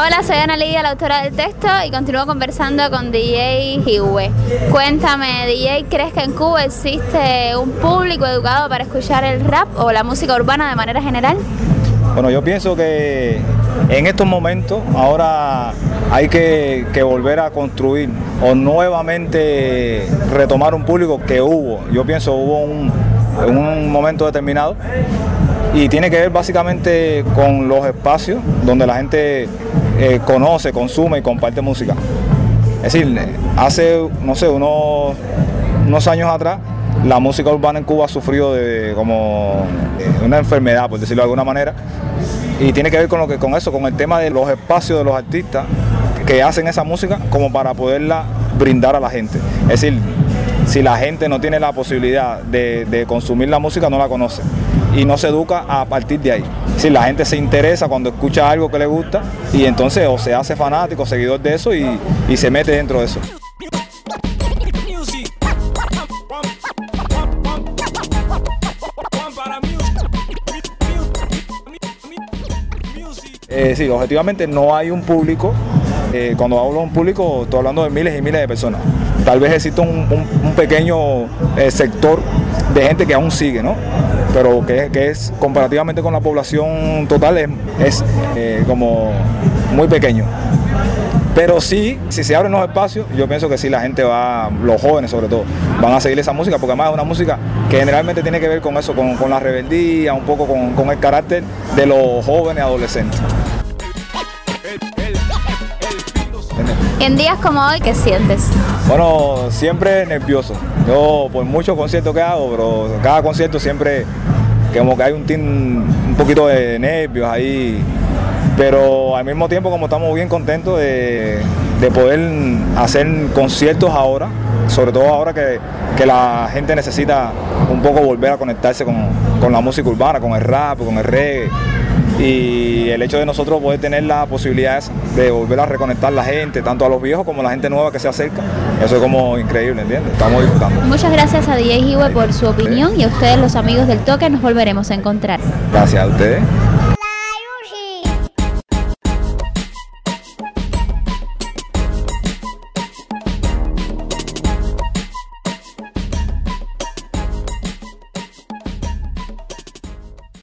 Hola, soy Ana Lidia, la autora del texto, y continúo conversando con DJ Hiwe. Cuéntame, DJ, ¿crees que en Cuba existe un público educado para escuchar el rap o la música urbana de manera general? Bueno, yo pienso que en estos momentos ahora hay que, volver a construir o nuevamente retomar un público que hubo. Yo pienso hubo un, un momento determinado y tiene que ver básicamente con los espacios donde la gente eh, conoce, consume y comparte música. Es decir, hace, no sé, unos, unos años atrás, la música urbana en Cuba ha sufrido de como una enfermedad, por decirlo de alguna manera, y tiene que ver con lo que con eso, con el tema de los espacios de los artistas que hacen esa música como para poderla brindar a la gente. Es decir, si la gente no tiene la posibilidad de, consumir la música, no la conoce y no se educa a partir de ahí. Si la gente se interesa cuando escucha algo que le gusta y entonces o se hace fanático, seguidor de eso y, se mete dentro de eso. Eh, sí, objetivamente no hay un público. Eh, cuando hablo de un público, estoy hablando de miles y miles de personas. Tal vez existe un, pequeño eh, sector de gente que aún sigue, ¿no? Pero que, es comparativamente con la población total es, como muy pequeño. Pero sí, si se abren los espacios, yo pienso que sí, la gente va, los jóvenes sobre todo, van a seguir esa música, porque además es una música que generalmente tiene que ver con eso, con, la rebeldía, un poco con el carácter de los jóvenes adolescentes. En días como hoy, ¿qué sientes? Bueno, siempre nervioso. Yo por muchos conciertos que hago, pero cada concierto siempre como que hay un, un poquito de nervios ahí. Pero al mismo tiempo como estamos bien contentos de, poder hacer conciertos ahora, sobre todo ahora que, la gente necesita un poco volver a conectarse con, con la música urbana, con el rap, con el reggae y el hecho de nosotros poder tener la posibilidad de volver a reconectar la gente, tanto a los viejos como a la gente nueva que se acerca, eso es como increíble, ¿entiendes? Estamos disfrutando. Muchas gracias a DJ Hiwe por su opinión y a ustedes los amigos del toque nos volveremos a encontrar. Gracias a ustedes.